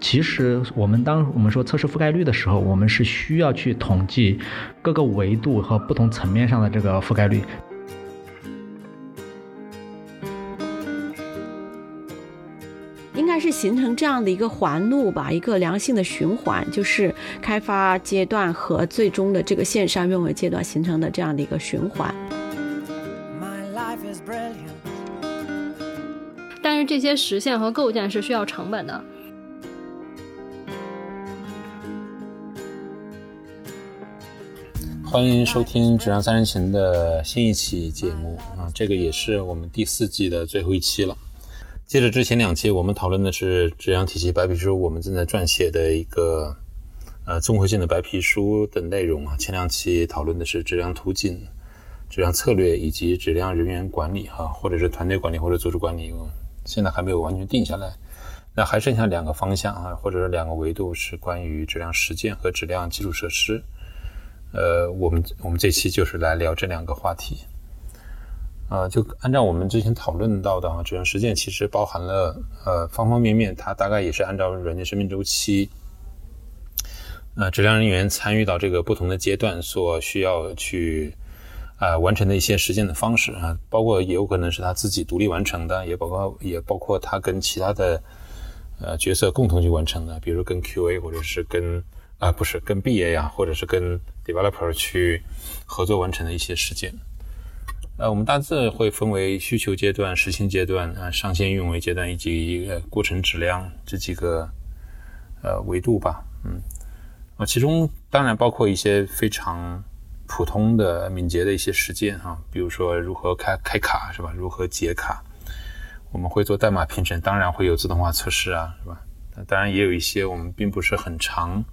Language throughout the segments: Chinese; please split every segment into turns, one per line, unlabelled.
其实我们当我们说测试覆盖率的时候，我们是需要去统计各个维度和不同层面上的这个覆盖率。
应该是形成这样的一个环路吧，一个良性的循环，就是开发阶段和最终的这个线上用户阶段形成的这样的一个循环。
但是这些实现和构建是需要成本的。
欢迎收听《质量三人行》的新一期节目啊，这个也是我们第四季的最后一期了。接着之前两期，我们讨论的是质量体系白皮书，我们正在撰写的一个呃综合性的白皮书的内容啊。前两期讨论的是质量途径、质量策略以及质量人员管理哈，或者是团队管理或者组织管理，现在还没有完全定下来。那还剩下两个方向啊，或者是两个维度是关于质量实践和质量基础设施。呃，我们我们这期就是来聊这两个话题。呃，就按照我们之前讨论到的啊，质量实践其实包含了呃方方面面，它大概也是按照软件生命周期，呃，质量人员参与到这个不同的阶段所需要去啊完成的一些实践的方式啊，包括也有可能是他自己独立完成的，也包括也包括他跟其他的呃角色共同去完成的，比如跟 QA 或者是跟啊不是跟 BA 呀，或者是跟 developer 去合作完成的一些实践。呃，我们大致会分为需求阶段、实行阶段、啊上线运维阶段以及呃过程质量这几个呃维度吧。嗯，啊，其中当然包括一些非常普通的敏捷的一些实践哈，比如说如何开开卡是吧？如何解卡？我们会做代码评审，当然会有自动化测试啊，是吧？当然也有一些我们并不是很常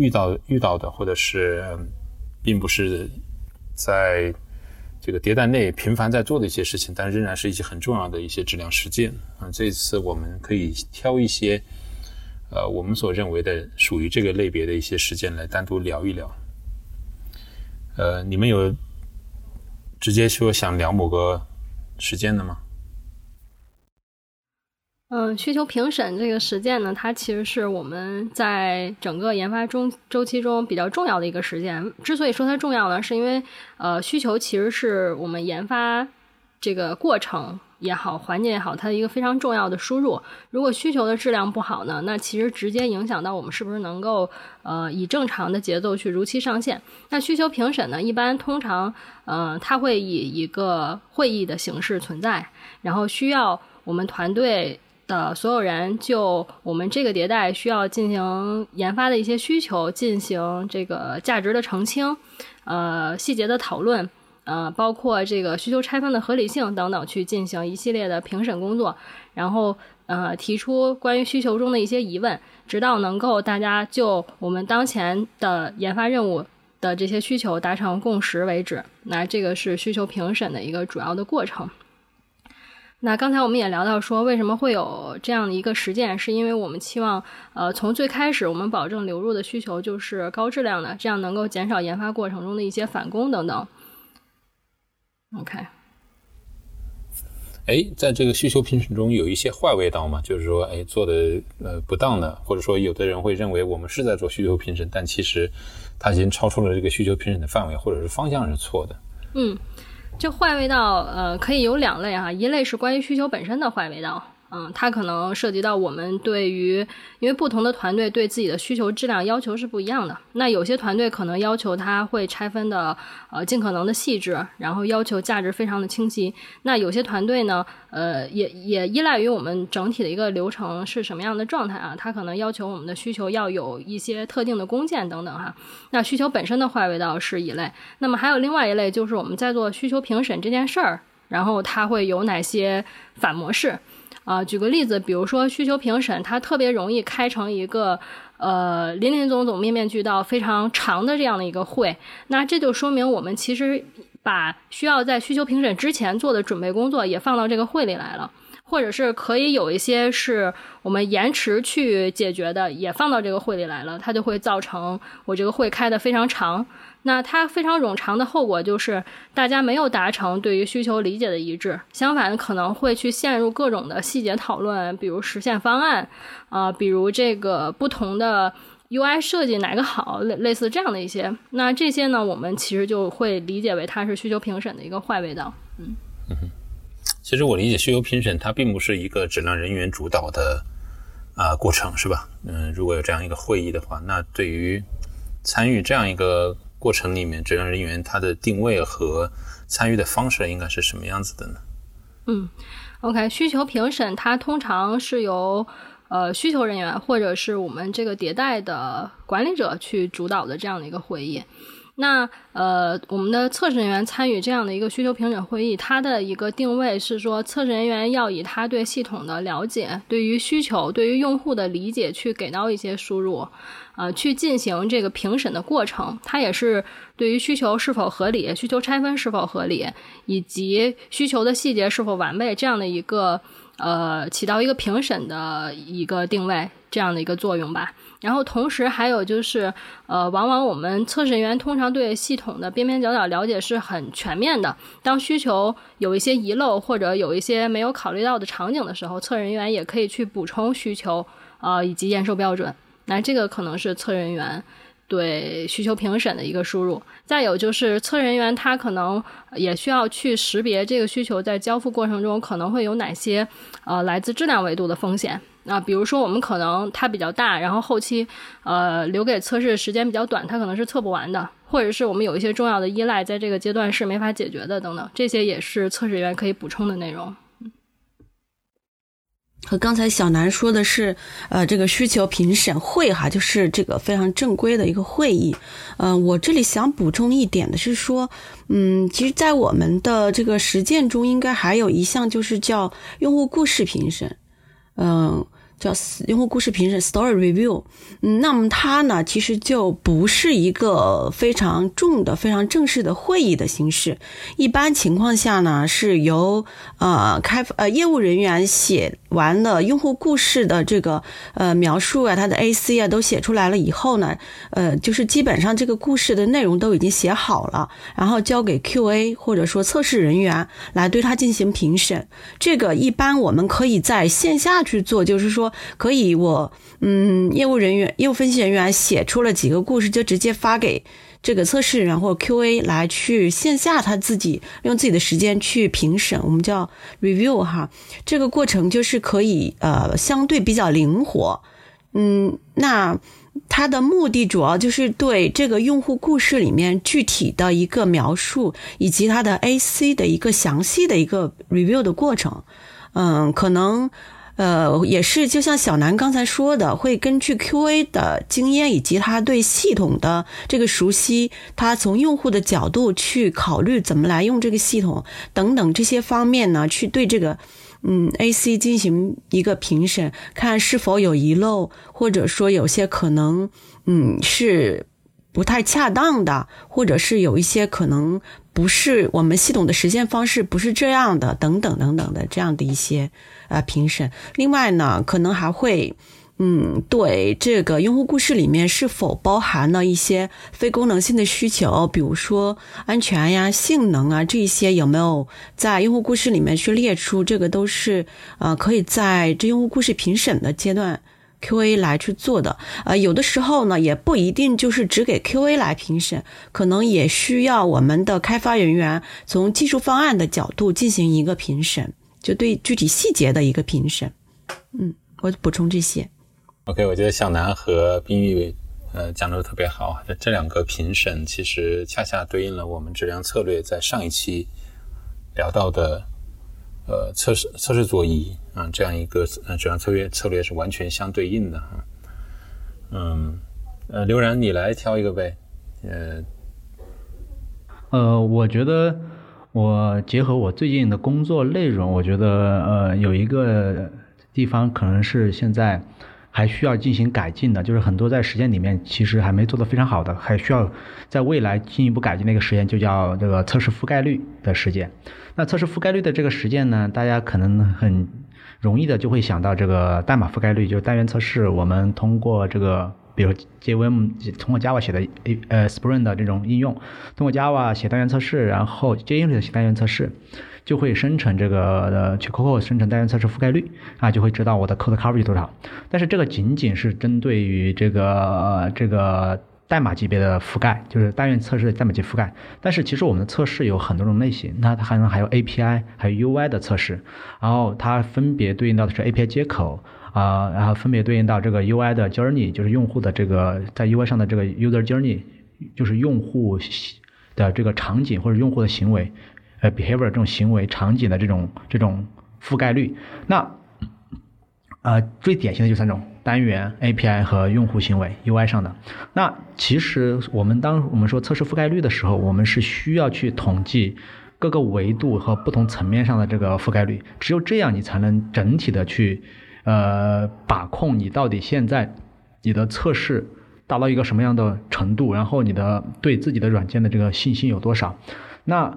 遇到遇到的，或者是并不是在。这个迭代内频繁在做的一些事情，但仍然是一些很重要的一些质量实践啊。这次我们可以挑一些，呃，我们所认为的属于这个类别的一些实践来单独聊一聊。呃，你们有直接说想聊某个实践的吗？
嗯，需求评审这个实践呢，它其实是我们在整个研发中周期中比较重要的一个实践。之所以说它重要呢，是因为呃，需求其实是我们研发这个过程也好，环节也好，它的一个非常重要的输入。如果需求的质量不好呢，那其实直接影响到我们是不是能够呃以正常的节奏去如期上线。那需求评审呢，一般通常呃，它会以一个会议的形式存在，然后需要我们团队。的所有人就我们这个迭代需要进行研发的一些需求进行这个价值的澄清，呃细节的讨论，呃包括这个需求拆分的合理性等等，去进行一系列的评审工作，然后呃提出关于需求中的一些疑问，直到能够大家就我们当前的研发任务的这些需求达成共识为止。那这个是需求评审的一个主要的过程。那刚才我们也聊到说，为什么会有这样的一个实践，是因为我们期望，呃，从最开始我们保证流入的需求就是高质量的，这样能够减少研发过程中的一些返工等等。OK。
哎，在这个需求评审中有一些坏味道吗？就是说，哎，做的呃不当的，或者说有的人会认为我们是在做需求评审，但其实它已经超出了这个需求评审的范围，或者是方向是错的。
嗯。这坏味道，呃，可以有两类哈，一类是关于需求本身的坏味道。嗯，它可能涉及到我们对于，因为不同的团队对自己的需求质量要求是不一样的。那有些团队可能要求它会拆分的，呃，尽可能的细致，然后要求价值非常的清晰。那有些团队呢，呃，也也依赖于我们整体的一个流程是什么样的状态啊？它可能要求我们的需求要有一些特定的工件等等哈。那需求本身的坏味道是一类，那么还有另外一类就是我们在做需求评审这件事儿，然后它会有哪些反模式？啊，举个例子，比如说需求评审，它特别容易开成一个呃林林总总、面面俱到、非常长的这样的一个会。那这就说明我们其实把需要在需求评审之前做的准备工作也放到这个会里来了。或者是可以有一些是我们延迟去解决的，也放到这个会里来了，它就会造成我这个会开的非常长。那它非常冗长的后果就是大家没有达成对于需求理解的一致，相反可能会去陷入各种的细节讨论，比如实现方案，啊，比如这个不同的 UI 设计哪个好，类类似这样的一些。那这些呢，我们其实就会理解为它是需求评审的一个坏味道。嗯
嗯，其实我理解需求评审它并不是一个质量人员主导的啊过程，是吧？嗯，如果有这样一个会议的话，那对于参与这样一个。过程里面，质量人员他的定位和参与的方式应该是什么样子的呢？
嗯，OK，需求评审它通常是由呃需求人员或者是我们这个迭代的管理者去主导的这样的一个会议。那呃，我们的测试人员参与这样的一个需求评审会议，它的一个定位是说，测试人员要以他对系统的了解、对于需求、对于用户的理解去给到一些输入。呃，去进行这个评审的过程，它也是对于需求是否合理、需求拆分是否合理，以及需求的细节是否完备这样的一个呃，起到一个评审的一个定位这样的一个作用吧。然后同时还有就是，呃，往往我们测试人员通常对系统的边边角角了解是很全面的。当需求有一些遗漏或者有一些没有考虑到的场景的时候，测人员也可以去补充需求，呃，以及验收标准。那这个可能是测人员对需求评审的一个输入，再有就是测人员他可能也需要去识别这个需求在交付过程中可能会有哪些呃来自质量维度的风险。啊，比如说我们可能它比较大，然后后期呃留给测试时间比较短，它可能是测不完的，或者是我们有一些重要的依赖在这个阶段是没法解决的等等，这些也是测试员可以补充的内容。
和刚才小南说的是，呃，这个需求评审会哈，就是这个非常正规的一个会议。嗯，我这里想补充一点的是说，嗯，其实，在我们的这个实践中，应该还有一项就是叫用户故事评审，嗯。叫用户故事评审 （Story Review），嗯，那么它呢，其实就不是一个非常重的、非常正式的会议的形式。一般情况下呢，是由呃开呃业务人员写完了用户故事的这个呃描述啊，它的 AC 啊都写出来了以后呢，呃，就是基本上这个故事的内容都已经写好了，然后交给 QA 或者说测试人员来对它进行评审。这个一般我们可以在线下去做，就是说。可以，我嗯，业务人员、业务分析人员写出了几个故事，就直接发给这个测试人员或 QA 来去线下他自己用自己的时间去评审，我们叫 review 哈。这个过程就是可以呃相对比较灵活，嗯，那它的目的主要就是对这个用户故事里面具体的一个描述以及它的 AC 的一个详细的一个 review 的过程，嗯，可能。呃，也是，就像小南刚才说的，会根据 QA 的经验以及他对系统的这个熟悉，他从用户的角度去考虑怎么来用这个系统等等这些方面呢，去对这个嗯 AC 进行一个评审，看是否有遗漏，或者说有些可能嗯是不太恰当的，或者是有一些可能。不是我们系统的实现方式不是这样的，等等等等的这样的一些呃评审。另外呢，可能还会嗯对这个用户故事里面是否包含了一些非功能性的需求，比如说安全呀、性能啊这些有没有在用户故事里面去列出？这个都是呃可以在这用户故事评审的阶段。QA 来去做的，呃，有的时候呢，也不一定就是只给 QA 来评审，可能也需要我们的开发人员从技术方案的角度进行一个评审，就对具体细节的一个评审。嗯，我补充这些。
OK，我觉得小南和冰玉，呃，讲的特别好。这这两个评审其实恰恰对应了我们质量策略在上一期聊到的。呃，测试测试左移啊，这样一个呃主要策略策略是完全相对应的哈。嗯，呃，刘然，你来挑一个呗。呃，
呃，我觉得我结合我最近的工作内容，我觉得呃有一个地方可能是现在还需要进行改进的，就是很多在实践里面其实还没做得非常好的，还需要在未来进一步改进的一个实验，就叫这个测试覆盖率的实践。那测试覆盖率的这个实践呢，大家可能很容易的就会想到这个代码覆盖率，就是单元测试。我们通过这个，比如 JVM 通过 Java 写的呃 Spring 的这种应用，通过 Java 写单元测试，然后 JUnit 写单元测试，就会生成这个呃去 Coco 生成单元测试覆盖率啊，就会知道我的 code coverage 多少。但是这个仅仅是针对于这个这个。代码级别的覆盖就是单元测试的代码级覆盖，但是其实我们的测试有很多种类型，那它还能还有 API 还有 UI 的测试，然后它分别对应到的是 API 接口啊，然后分别对应到这个 UI 的 journey，就是用户的这个在 UI 上的这个 user journey，就是用户的这个场景或者用户的行为，呃 behavior 这种行为场景的这种这种覆盖率，那呃最典型的就三种。单元 API 和用户行为 UI 上的，那其实我们当我们说测试覆盖率的时候，我们是需要去统计各个维度和不同层面上的这个覆盖率，只有这样你才能整体的去呃把控你到底现在你的测试达到一个什么样的程度，然后你的对自己的软件的这个信心有多少。那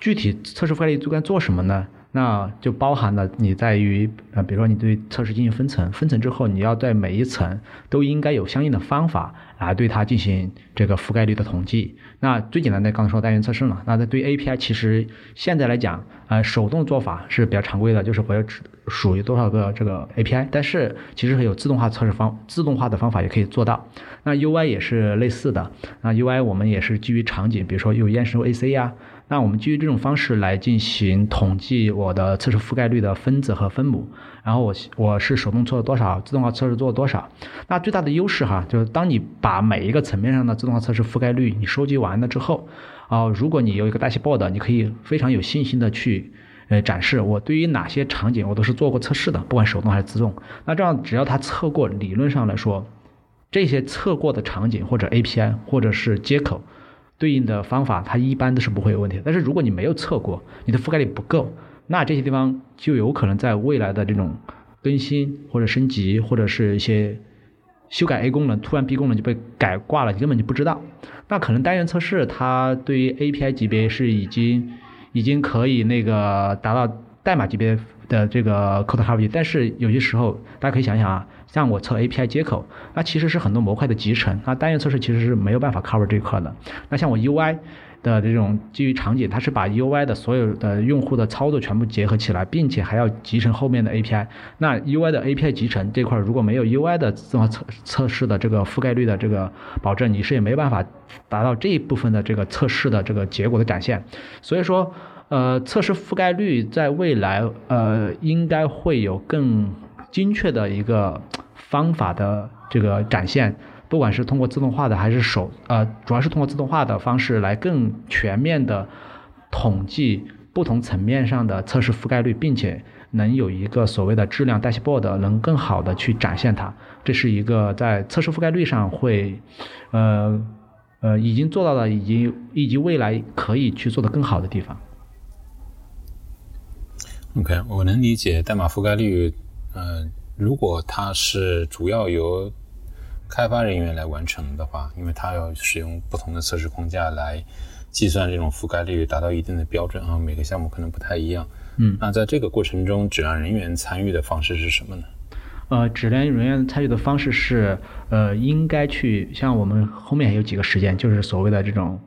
具体测试覆盖率该做什么呢？那就包含了你在于呃，比如说你对测试进行分层，分层之后你要在每一层都应该有相应的方法来对它进行这个覆盖率的统计。那最简单的刚才说单元测试嘛，那在对 API 其实现在来讲，呃，手动做法是比较常规的，就是我要属于多少个这个 API，但是其实有自动化测试方自动化的方法也可以做到。那 UI 也是类似的，那 UI 我们也是基于场景，比如说有验收 AC 呀。那我们基于这种方式来进行统计我的测试覆盖率的分子和分母，然后我我是手动测了多少，自动化测试做了多少。那最大的优势哈，就是当你把每一个层面上的自动化测试覆盖率你收集完了之后，啊，如果你有一个 dashboard，你可以非常有信心的去呃展示我对于哪些场景我都是做过测试的，不管手动还是自动。那这样只要它测过，理论上来说，这些测过的场景或者 API 或者是接口。对应的方法，它一般都是不会有问题。但是如果你没有测过，你的覆盖率不够，那这些地方就有可能在未来的这种更新或者升级或者是一些修改 A 功能，突然 B 功能就被改挂了，你根本就不知道。那可能单元测试它对于 API 级别是已经已经可以那个达到代码级别的这个 code coverage，但是有些时候大家可以想想啊。像我测 API 接口，那其实是很多模块的集成，那单元测试其实是没有办法 cover 这一块的。那像我 UI 的这种基于场景，它是把 UI 的所有的用户的操作全部结合起来，并且还要集成后面的 API。那 UI 的 API 集成这块如果没有 UI 的自动化测测试的这个覆盖率的这个保证，你是也没办法达到这一部分的这个测试的这个结果的展现。所以说，呃，测试覆盖率在未来呃应该会有更。精确的一个方法的这个展现，不管是通过自动化的还是手，呃，主要是通过自动化的方式来更全面的统计不同层面上的测试覆盖率，并且能有一个所谓的质量 dashboard，能更好的去展现它。这是一个在测试覆盖率上会，呃，呃，已经做到了，以及以及未来可以去做的更好的地方。
OK，我能理解代码覆盖率。嗯，如果它是主要由开发人员来完成的话，因为它要使用不同的测试框架来计算这种覆盖率，达到一定的标准啊，每个项目可能不太一样。
嗯，
那在这个过程中，质量人员参与的方式是什么呢？
呃，质量人员参与的方式是，呃，应该去像我们后面有几个实践，就是所谓的这种。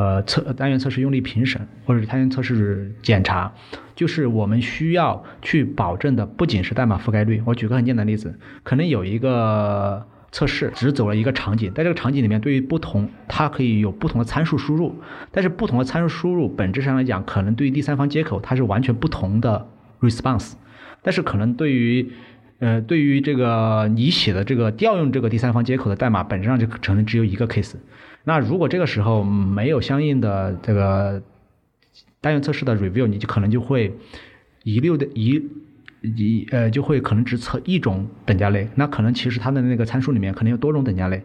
呃，测单元测试用力评审或者单元测试检查，就是我们需要去保证的，不仅是代码覆盖率。我举个很简单的例子，可能有一个测试只走了一个场景，在这个场景里面，对于不同，它可以有不同的参数输入，但是不同的参数输入本质上来讲，可能对于第三方接口它是完全不同的 response，但是可能对于呃对于这个你写的这个调用这个第三方接口的代码，本质上就可能只有一个 case。那如果这个时候没有相应的这个单元测试的 review，你就可能就会一溜的一一呃就会可能只测一种等价类，那可能其实它的那个参数里面可能有多种等价类。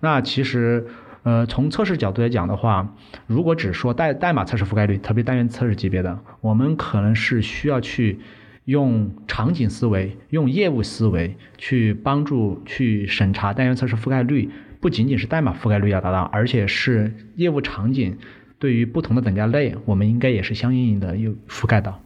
那其实呃从测试角度来讲的话，如果只说代代码测试覆盖率，特别单元测试级别的，我们可能是需要去用场景思维、用业务思维去帮助去审查单元测试覆盖率。不仅仅是代码覆盖率要达到，而且是业务场景对于不同的等价类，我们应该也是相应的有覆盖到。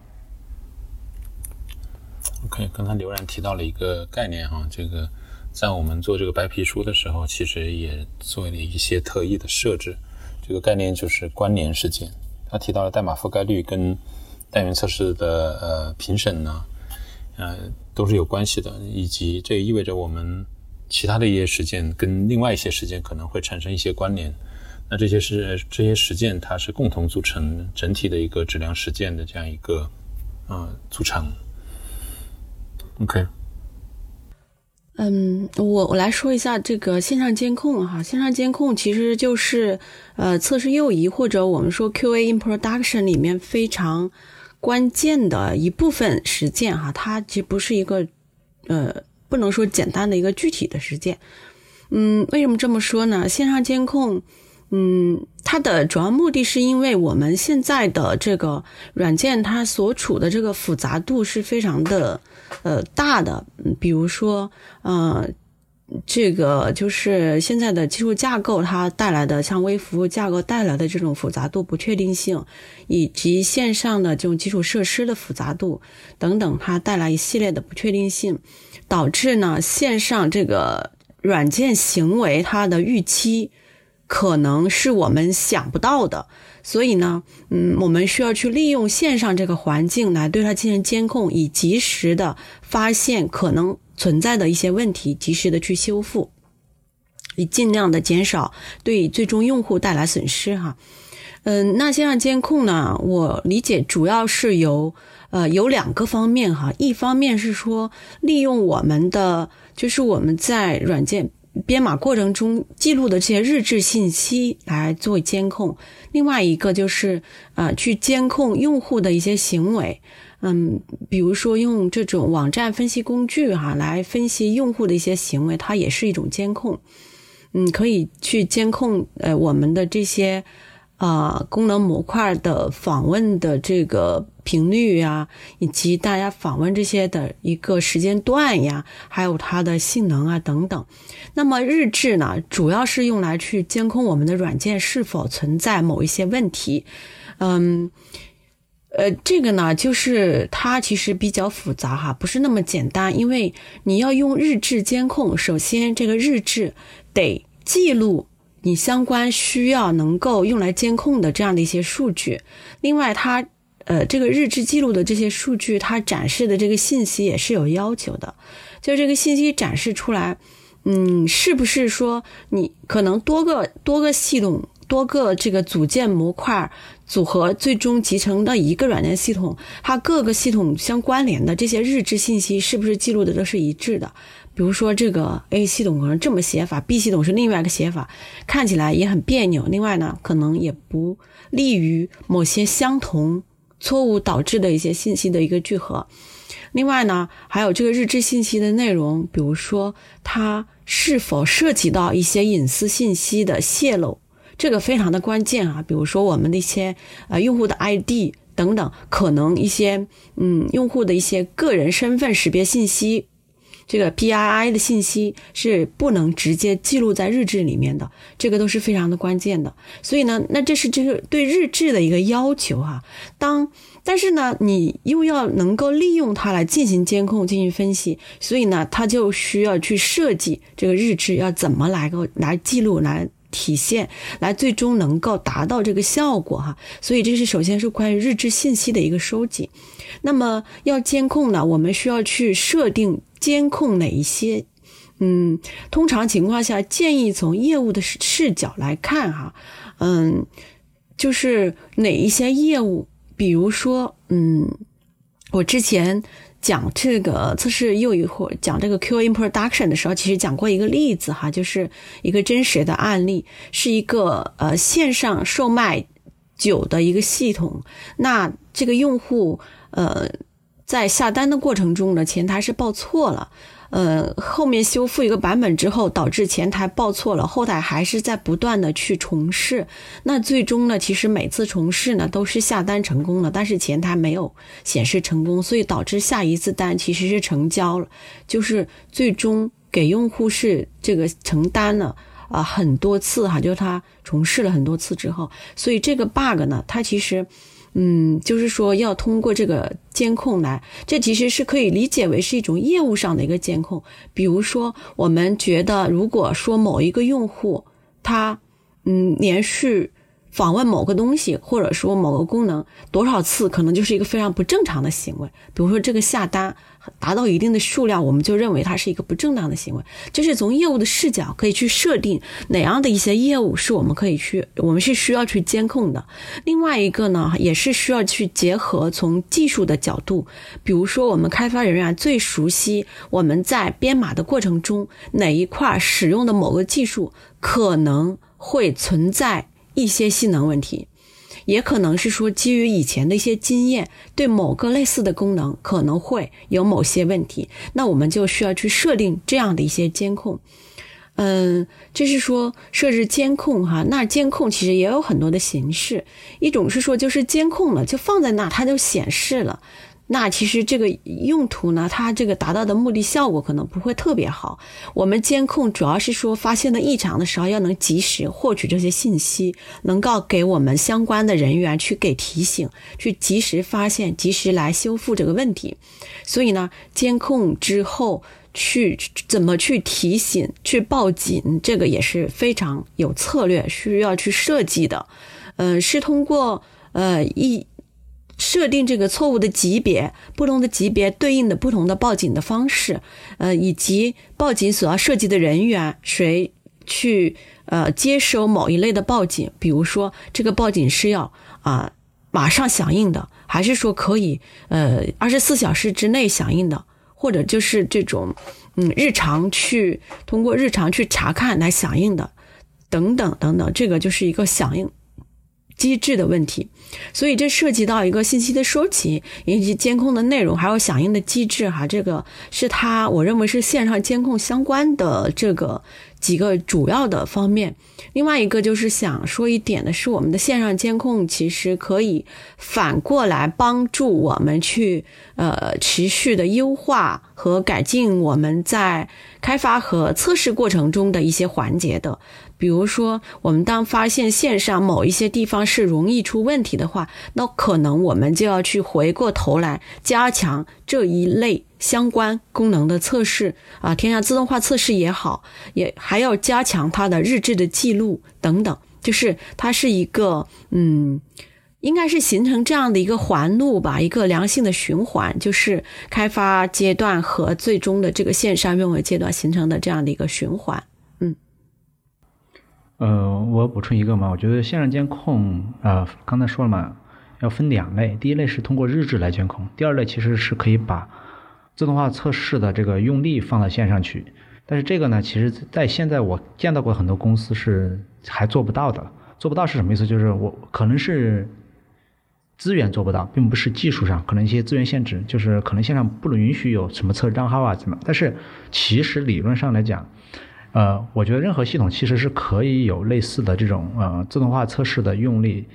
OK，刚才刘然提到了一个概念哈，这个在我们做这个白皮书的时候，其实也做了一些特意的设置。这个概念就是关联事件。他提到了代码覆盖率跟单元测试的呃评审呢，呃都是有关系的，以及这意味着我们其他的一些实践跟另外一些实践可能会产生一些关联。那这些是这些实践，它是共同组成整体的一个质量实践的这样一个呃组成。OK，
嗯，我我来说一下这个线上监控哈，线上监控其实就是呃测试右移或者我们说 QA in production 里面非常关键的一部分实践哈，它其实不是一个呃不能说简单的一个具体的实践。嗯，为什么这么说呢？线上监控。嗯，它的主要目的是因为我们现在的这个软件，它所处的这个复杂度是非常的呃大的。嗯比如说，呃，这个就是现在的技术架构它带来的，像微服务架构带来的这种复杂度、不确定性，以及线上的这种基础设施的复杂度等等，它带来一系列的不确定性，导致呢线上这个软件行为它的预期。可能是我们想不到的，所以呢，嗯，我们需要去利用线上这个环境来对它进行监控，以及时的发现可能存在的一些问题，及时的去修复，以尽量的减少对最终用户带来损失哈。嗯，那线上监控呢，我理解主要是由呃有两个方面哈，一方面是说利用我们的就是我们在软件。编码过程中记录的这些日志信息来做监控，另外一个就是呃去监控用户的一些行为，嗯，比如说用这种网站分析工具哈来分析用户的一些行为，它也是一种监控，嗯，可以去监控呃我们的这些。啊，功能模块的访问的这个频率呀，以及大家访问这些的一个时间段呀，还有它的性能啊等等。那么日志呢，主要是用来去监控我们的软件是否存在某一些问题。嗯，呃，这个呢，就是它其实比较复杂哈，不是那么简单，因为你要用日志监控，首先这个日志得记录。你相关需要能够用来监控的这样的一些数据，另外它呃这个日志记录的这些数据，它展示的这个信息也是有要求的，就这个信息展示出来，嗯，是不是说你可能多个多个系统多个这个组件模块组合，最终集成的一个软件系统，它各个系统相关联的这些日志信息是不是记录的都是一致的？比如说，这个 A 系统可能这么写法，B 系统是另外一个写法，看起来也很别扭。另外呢，可能也不利于某些相同错误导致的一些信息的一个聚合。另外呢，还有这个日志信息的内容，比如说它是否涉及到一些隐私信息的泄露，这个非常的关键啊。比如说我们的一些呃用户的 ID 等等，可能一些嗯用户的一些个人身份识别信息。这个 PII 的信息是不能直接记录在日志里面的，这个都是非常的关键的。所以呢，那这是这个对日志的一个要求哈。当但是呢，你又要能够利用它来进行监控、进行分析，所以呢，它就需要去设计这个日志要怎么来够来记录、来体现、来最终能够达到这个效果哈。所以这是首先是关于日志信息的一个收集。那么要监控呢，我们需要去设定。监控哪一些？嗯，通常情况下建议从业务的视角来看哈，嗯，就是哪一些业务，比如说，嗯，我之前讲这个测试又一会儿讲这个 Q in production 的时候，其实讲过一个例子哈，就是一个真实的案例，是一个呃线上售卖酒的一个系统，那这个用户呃。在下单的过程中呢，前台是报错了，呃，后面修复一个版本之后，导致前台报错了，后台还是在不断的去重试，那最终呢，其实每次重试呢都是下单成功了，但是前台没有显示成功，所以导致下一次单其实是成交了，就是最终给用户是这个承担了啊很多次哈，就是他重试了很多次之后，所以这个 bug 呢，它其实。嗯，就是说要通过这个监控来，这其实是可以理解为是一种业务上的一个监控。比如说，我们觉得如果说某一个用户他嗯连续。访问某个东西，或者说某个功能多少次，可能就是一个非常不正常的行为。比如说这个下单达到一定的数量，我们就认为它是一个不正当的行为。就是从业务的视角可以去设定哪样的一些业务是我们可以去，我们是需要去监控的。另外一个呢，也是需要去结合从技术的角度，比如说我们开发人员最熟悉我们在编码的过程中哪一块使用的某个技术可能会存在。一些性能问题，也可能是说基于以前的一些经验，对某个类似的功能可能会有某些问题，那我们就需要去设定这样的一些监控。嗯，就是说设置监控哈，那监控其实也有很多的形式，一种是说就是监控了，就放在那它就显示了。那其实这个用途呢，它这个达到的目的效果可能不会特别好。我们监控主要是说发现了异常的时候，要能及时获取这些信息，能够给我们相关的人员去给提醒，去及时发现，及时来修复这个问题。所以呢，监控之后去怎么去提醒、去报警，这个也是非常有策略需要去设计的。嗯，是通过呃一。设定这个错误的级别，不同的级别对应的不同的报警的方式，呃，以及报警所要涉及的人员，谁去呃接收某一类的报警，比如说这个报警是要啊马上响应的，还是说可以呃二十四小时之内响应的，或者就是这种嗯日常去通过日常去查看来响应的，等等等等，这个就是一个响应。机制的问题，所以这涉及到一个信息的收集以及监控的内容，还有响应的机制哈，这个是它我认为是线上监控相关的这个几个主要的方面。另外一个就是想说一点的是，我们的线上监控其实可以反过来帮助我们去呃持续的优化和改进我们在开发和测试过程中的一些环节的。比如说，我们当发现线上某一些地方是容易出问题的话，那可能我们就要去回过头来加强这一类相关功能的测试啊，添加自动化测试也好，也还要加强它的日志的记录等等。就是它是一个，嗯，应该是形成这样的一个环路吧，一个良性的循环，就是开发阶段和最终的这个线上运维阶段形成的这样的一个循环。
呃，我补充一个嘛，我觉得线上监控呃，刚才说了嘛，要分两类，第一类是通过日志来监控，第二类其实是可以把自动化测试的这个用力放到线上去。但是这个呢，其实在现在我见到过很多公司是还做不到的。做不到是什么意思？就是我可能是资源做不到，并不是技术上可能一些资源限制，就是可能线上不能允许有什么测试账号啊怎么。但是其实理论上来讲。呃，我觉得任何系统其实是可以有类似的这种呃自动化测试的用力，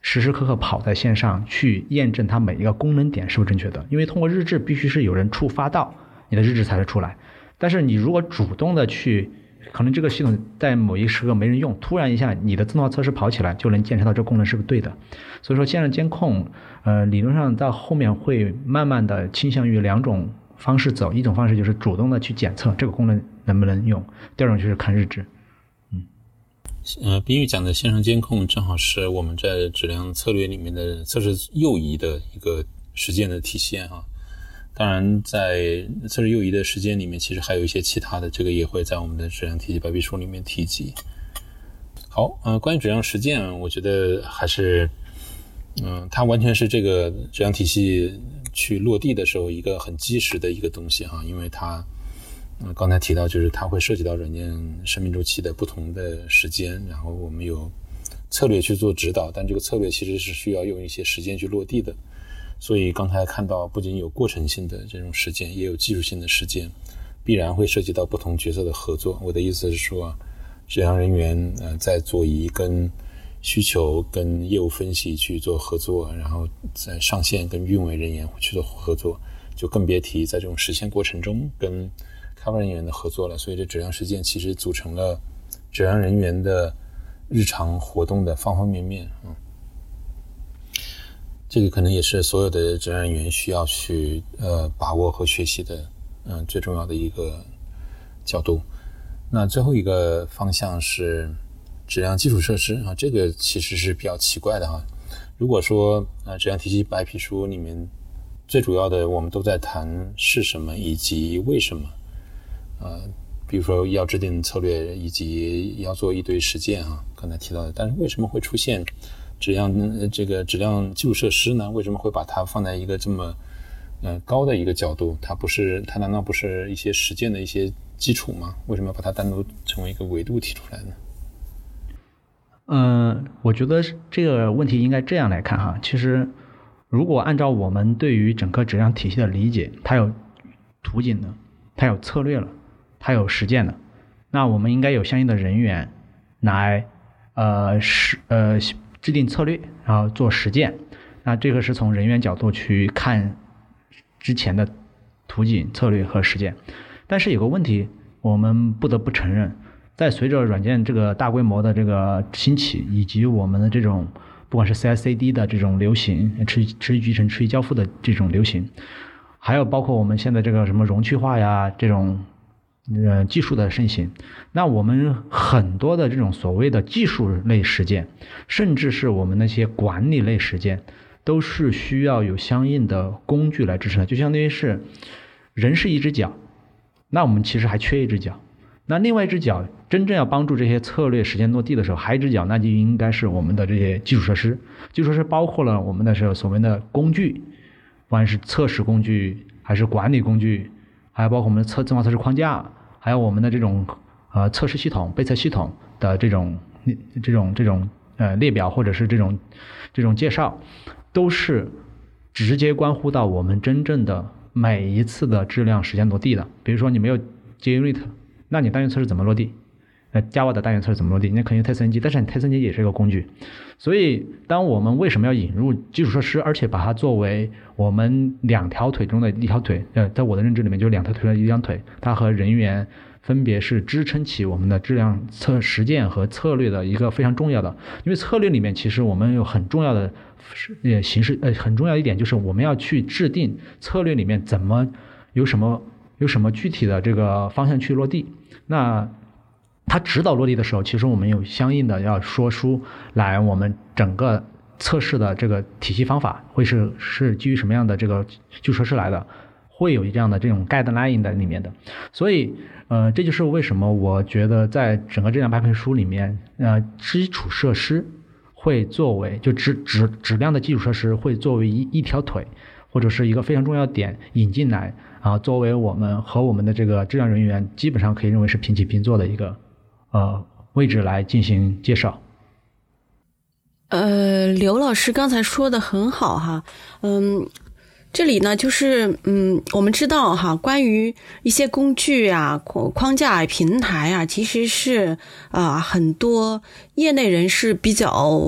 时时刻刻跑在线上去验证它每一个功能点是不是正确的。因为通过日志必须是有人触发到你的日志才会出来。但是你如果主动的去，可能这个系统在某一时刻没人用，突然一下你的自动化测试跑起来，就能检测到这功能是不是对的。所以说线上监控，呃，理论上到后面会慢慢的倾向于两种方式走，一种方式就是主动的去检测这个功能。能不能用？第二种就是看日志。
嗯，呃，冰玉讲的线上监控正好是我们在质量策略里面的测试右移的一个实践的体现啊。当然，在测试右移的时间里面，其实还有一些其他的，这个也会在我们的质量体系白皮书里面提及。好，呃，关于质量实践，我觉得还是，嗯，它完全是这个质量体系去落地的时候一个很基石的一个东西哈，因为它。嗯，刚才提到就是它会涉及到软件生命周期的不同的时间，然后我们有策略去做指导，但这个策略其实是需要用一些时间去落地的。所以刚才看到不仅有过程性的这种时间，也有技术性的时间，必然会涉及到不同角色的合作。我的意思是说，质量人员呃在左移跟需求跟业务分析去做合作，然后在上线跟运维人员去做合作，就更别提在这种实现过程中跟开发人员的合作了，所以这质量实践其实组成了质量人员的日常活动的方方面面。嗯，这个可能也是所有的质量人员需要去呃把握和学习的，嗯，最重要的一个角度。那最后一个方向是质量基础设施啊，这个其实是比较奇怪的哈。如果说呃质量体系白皮书里面最主要的我们都在谈是什么以及为什么，呃，比如说要制定策略以及要做一堆实践啊，刚才提到的，但是为什么会出现？质量这个质量基础设施呢？为什么会把它放在一个这么呃高的一个角度？它不是它难道不是一些实践的一些基础吗？为什么要把它单独成为一个维度提出来呢？
嗯，我觉得这个问题应该这样来看哈。其实，如果按照我们对于整个质量体系的理解，它有图景的，它有策略了，它有实践的，那我们应该有相应的人员来呃实呃。制定策略，然后做实践，那这个是从人员角度去看之前的图景、策略和实践。但是有个问题，我们不得不承认，在随着软件这个大规模的这个兴起，以及我们的这种不管是 CI/CD 的这种流行，持续持续集成、持续交付的这种流行，还有包括我们现在这个什么容器化呀这种。呃，技术的盛行，那我们很多的这种所谓的技术类实践，甚至是我们那些管理类实践，都是需要有相应的工具来支撑的。就相当于是人是一只脚，那我们其实还缺一只脚。那另外一只脚真正要帮助这些策略实践落地的时候，还一只脚，那就应该是我们的这些基础设施。基础设施包括了我们的时候所谓的工具，不管是测试工具还是管理工具，还有包括我们的测自动化测试框架。还有我们的这种呃测试系统、备测系统的这种这种这种呃列表或者是这种这种介绍，都是直接关乎到我们真正的每一次的质量时间落地的。比如说你没有 JUnit，那你单元测试怎么落地？那 Java 的单元测试怎么落地？那肯定 TestNG，但是你 TestNG 也是一个工具。所以，当我们为什么要引入基础设施，而且把它作为我们两条腿中的一条腿？呃，在我的认知里面，就是两条腿的一条腿，它和人员分别是支撑起我们的质量测实践和策略的一个非常重要的。因为策略里面，其实我们有很重要的呃形式，呃，很重要一点就是我们要去制定策略里面怎么有什么有什么具体的这个方向去落地。那它指导落地的时候，其实我们有相应的要说出来，我们整个测试的这个体系方法会是是基于什么样的这个基础设施来的，会有这样的这种 guideline 在里面的。所以，呃，这就是为什么我觉得在整个质量白皮书里面，呃，基础设施会作为就质质质量的基础设施会作为一一条腿，或者是一个非常重要点引进来啊，作为我们和我们的这个质量人员基本上可以认为是平起平坐的一个。呃，位置来进行介绍。
呃，刘老师刚才说的很好哈，嗯，这里呢就是嗯，我们知道哈，关于一些工具啊、框架、平台啊，其实是啊，很多业内人士比较。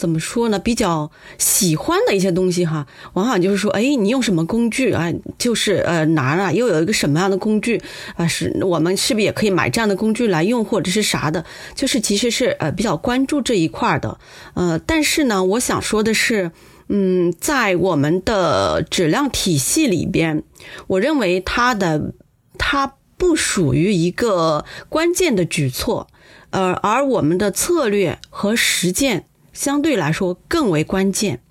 怎么说呢？比较喜欢的一些东西哈，往往就是说，哎，你用什么工具啊？就是呃，哪儿啊？又有一个什么样的工具啊？是我们是不是也可以买这样的工具来用，或者是啥的？就是其实是呃比较关注这一块的。呃，但是呢，我想说的是，嗯，在我们的质量体系里边，我认为它的它不属于一个关键的举措，呃，而我们的策略和实践。相对来说更为关键，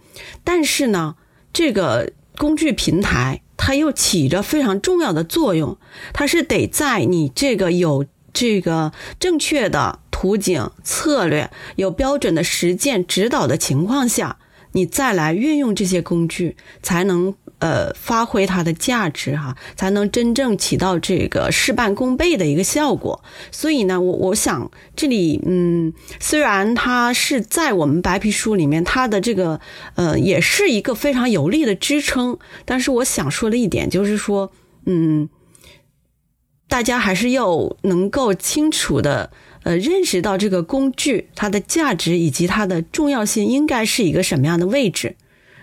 但是呢，这个工具平台它又起着非常重要的作用，它是得在你这个有这个正确的图景策略、有标准的实践指导的情况下，你再来运用这些工具，才能。呃，发挥它的价值哈，才能真正起到这个事半功倍的一个效果。所以呢，我我想这里，嗯，虽然它是在我们白皮书里面，它的这个呃，也是一个非常有力的支撑。但是我想说的一点就是说，嗯，大家还是要能够清楚的呃认识到这个工具它的价值以及它的重要性应该是一个什么样的位置。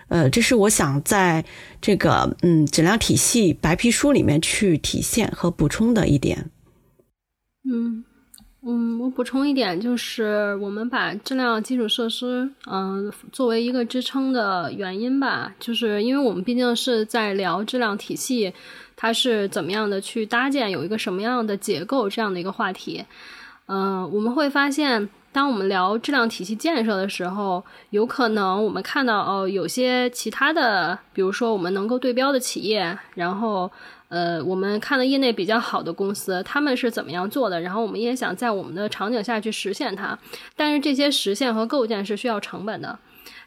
呃，这是我想在这个嗯质量体系白皮书里面去体现和补充的一点。
嗯，嗯，我补充一点，就是我们把质量基础设施，嗯，作为一个支撑的原因吧，就是因为我们毕竟是在聊质量体系，它是怎么样的去搭建，有一个什么样的结构这样的一个话题。嗯，我们会发现，当我们聊质量体系建设的时候，有可能我们看到哦，有些其他的，比如说我们能够对标的企业，然后。呃，我们看到业内比较好的公司，他们是怎么样做的？然后我们也想在我们的场景下去实现它，但是这些实现和构建是需要成本的。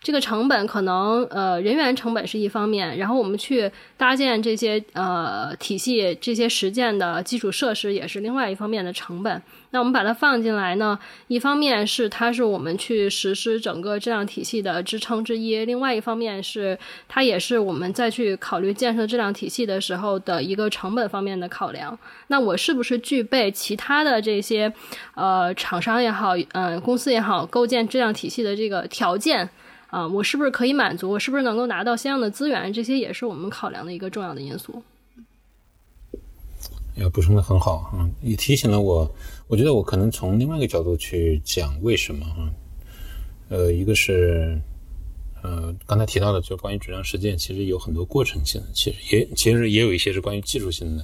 这个成本可能呃人员成本是一方面，然后我们去搭建这些呃体系、这些实践的基础设施也是另外一方面的成本。那我们把它放进来呢，一方面是它是我们去实施整个质量体系的支撑之一，另外一方面是它也是我们再去考虑建设质量体系的时候的一个成本方面的考量。那我是不是具备其他的这些呃厂商也好，嗯公司也好，构建质量体系的这个条件？啊，我是不是可以满足？我是不是能够拿到相应的资源？这些也是我们考量的一个重要的因素。
要补充的很好啊，也提醒了我。我觉得我可能从另外一个角度去讲为什么啊。呃，一个是呃刚才提到的，就关于质量实践，其实有很多过程性的，其实也其实也有一些是关于技术性的，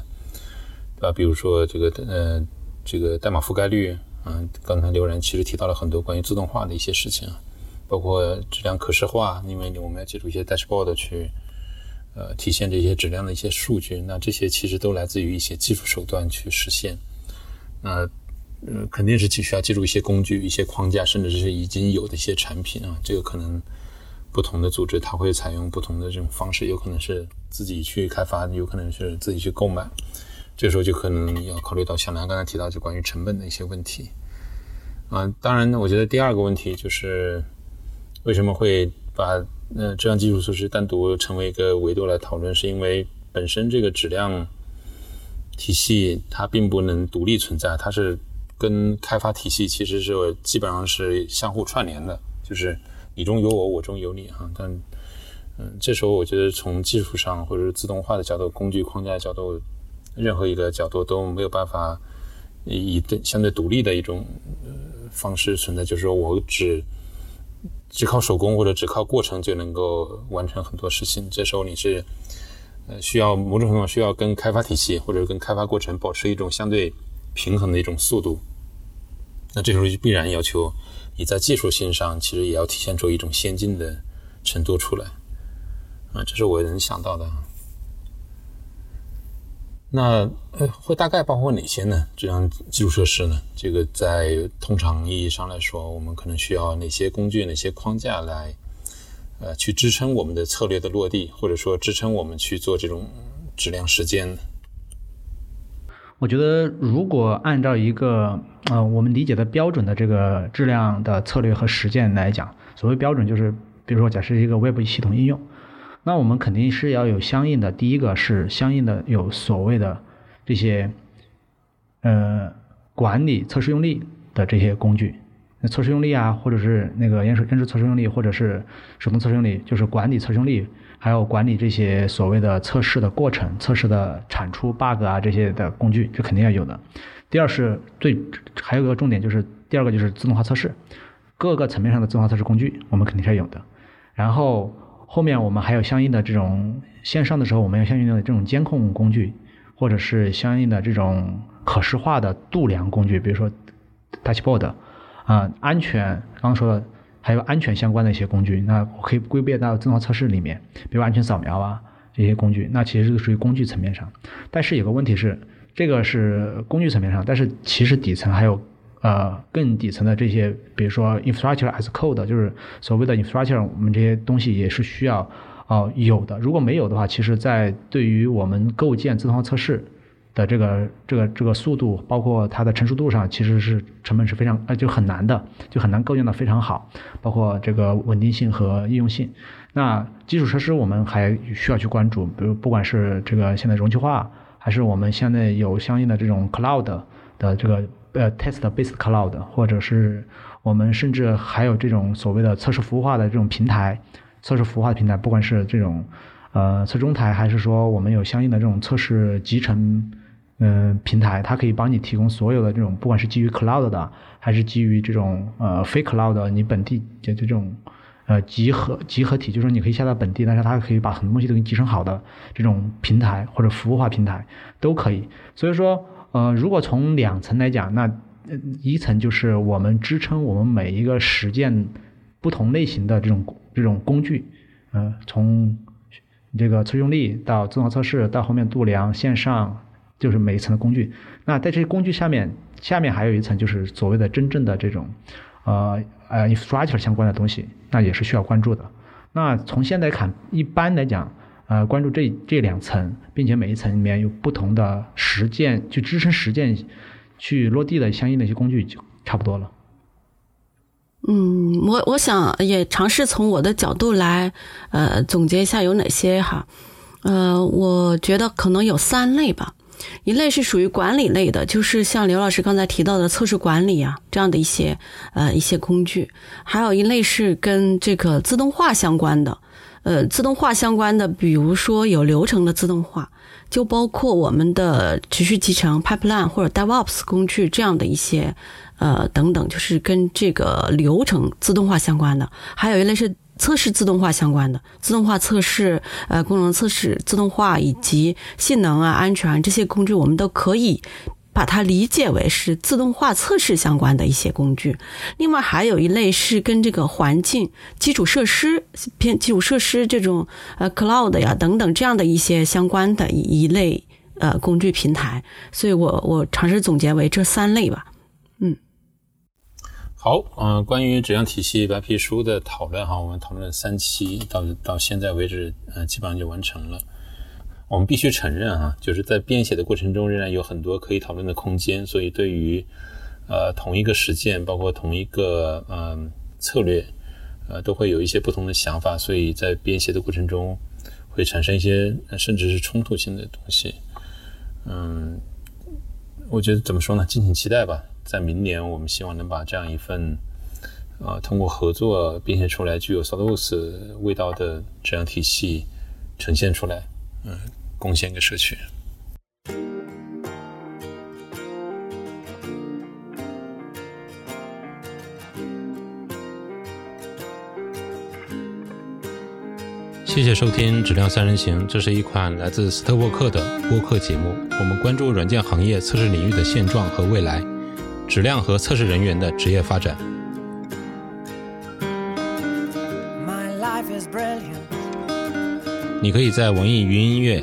对吧？比如说这个呃这个代码覆盖率啊，刚才刘然其实提到了很多关于自动化的一些事情啊。包括质量可视化，因为我们要借助一些 dashboard 去，呃，体现这些质量的一些数据。那这些其实都来自于一些技术手段去实现。那，呃，肯定是需要借助一些工具、一些框架，甚至是已经有的一些产品啊。这个可能不同的组织它会采用不同的这种方式，有可能是自己去开发，有可能是自己去购买。这时候就可能要考虑到小南刚才提到就关于成本的一些问题。啊，当然呢，我觉得第二个问题就是。为什么会把呃这样基础设施单独成为一个维度来讨论？是因为本身这个质量体系它并不能独立存在，它是跟开发体系其实是基本上是相互串联的，就是你中有我，我中有你哈。但嗯，这时候我觉得从技术上或者是自动化的角度、工具框架角度，任何一个角度都没有办法以相对独立的一种呃方式存在，就是说我只。只靠手工或者只靠过程就能够完成很多事情，这时候你是呃需要某种程度上需要跟开发体系或者跟开发过程保持一种相对平衡的一种速度。那这时候就必然要求你在技术性上其实也要体现出一种先进的程度出来啊，这是我能想到的。那呃，会大概包括哪些呢？这样基础设施呢？这个在通常意义上来说，我们可能需要哪些工具、哪些框架来呃去支撑我们的策略的落地，或者说支撑我们去做这种质量实践呢？
我觉得，如果按照一个呃我们理解的标准的这个质量的策略和实践来讲，所谓标准就是，比如说假设一个 Web 系统应用。那我们肯定是要有相应的，第一个是相应的有所谓的这些，呃，管理测试用例的这些工具。那测试用例啊，或者是那个延时延时测试用例，或者是手动测试用例，就是管理测试用例，还有管理这些所谓的测试的过程、测试的产出 bug 啊这些的工具，这肯定要有的。第二是最还有一个重点就是第二个就是自动化测试，各个层面上的自动化测试工具我们肯定是要有的。然后。后面我们还有相应的这种线上的时候，我们要相应的这种监控工具，或者是相应的这种可视化的度量工具，比如说 dashboard 啊，安全刚刚说的还有安全相关的一些工具，那我可以归别到自动化测试里面，比如安全扫描啊这些工具，那其实是属于工具层面上。但是有个问题是，这个是工具层面上，但是其实底层还有。呃，更底层的这些，比如说 infrastructure as code，就是所谓的 infrastructure，我们这些东西也是需要哦有的。如果没有的话，其实在对于我们构建自动化测试的这个这个这个速度，包括它的成熟度上，其实是成本是非常呃就很难的，就很难构建的非常好。包括这个稳定性和应用性。那基础设施我们还需要去关注，比如不管是这个现在容器化，还是我们现在有相应的这种 cloud 的这个。呃，test-based cloud，或者是我们甚至还有这种所谓的测试服务化的这种平台，测试服务化的平台，不管是这种呃测中台，还是说我们有相应的这种测试集成嗯平台，它可以帮你提供所有的这种，不管是基于 cloud 的，还是基于这种呃非 cloud 的，你本地就这种呃集合集合体，就是说你可以下到本地，但是它可以把很多东西都给你集成好的这种平台或者服务化平台都可以。所以说，呃，如果从两层来讲，那一层就是我们支撑我们每一个实践不同类型的这种这种工具，呃，从这个测用力到自动化测试到后面度量线上，就是每一层的工具。那在这些工具下面，下面还有一层就是所谓的真正的这种呃呃 infrastructure 相关的东西，那也是需要关注的。那从现在看，一般来讲，呃，关注这这两层，并且每一层里面有不同的实践去支撑实践去落地的相应的一些工具，就差不多了。
嗯，我我想也尝试从我的角度来，呃，总结一下有哪些哈，呃，我觉得可能有三类吧。一类是属于管理类的，就是像刘老师刚才提到的测试管理啊这样的一些呃一些工具；还有一类是跟这个自动化相关的，呃，自动化相关的，比如说有流程的自动化，就包括我们的持续集成 pipeline 或者 DevOps 工具这样的一些。呃，等等，就是跟这个流程自动化相关的，还有一类是测试自动化相关的，自动化测试、呃功能测试、自动化以及性能啊、安全这些工具，我们都可以把它理解为是自动化测试相关的一些工具。另外还有一类是跟这个环境基础设施偏基础设施这种呃 cloud 呀等等这样的一些相关的一一类呃工具平台。所以我我尝试总结为这三类吧。
嗯好，嗯，关于质量体系白皮书的讨论哈，我们讨论了三期，到到现在为止，嗯，基本上就完成了。我们必须承认哈，就是在编写的过程中，仍然有很多可以讨论的空间。所以，对于呃同一个实践，包括同一个嗯策略，呃，都会有一些不同的想法。所以在编写的过程中，会产生一些甚至是冲突性的东西。嗯，我觉得怎么说呢？敬请期待吧。在明年，我们希望能把这样一份，呃，通过合作编写出来具有 Solos 味道的这样体系呈现出来，嗯，贡献给社区。谢谢收听《质量三人行》，这是一款来自斯特沃克的播客节目。我们关注软件行业测试领域的现状和未来。质量和测试人员的职业发展。你可以在网易云音乐、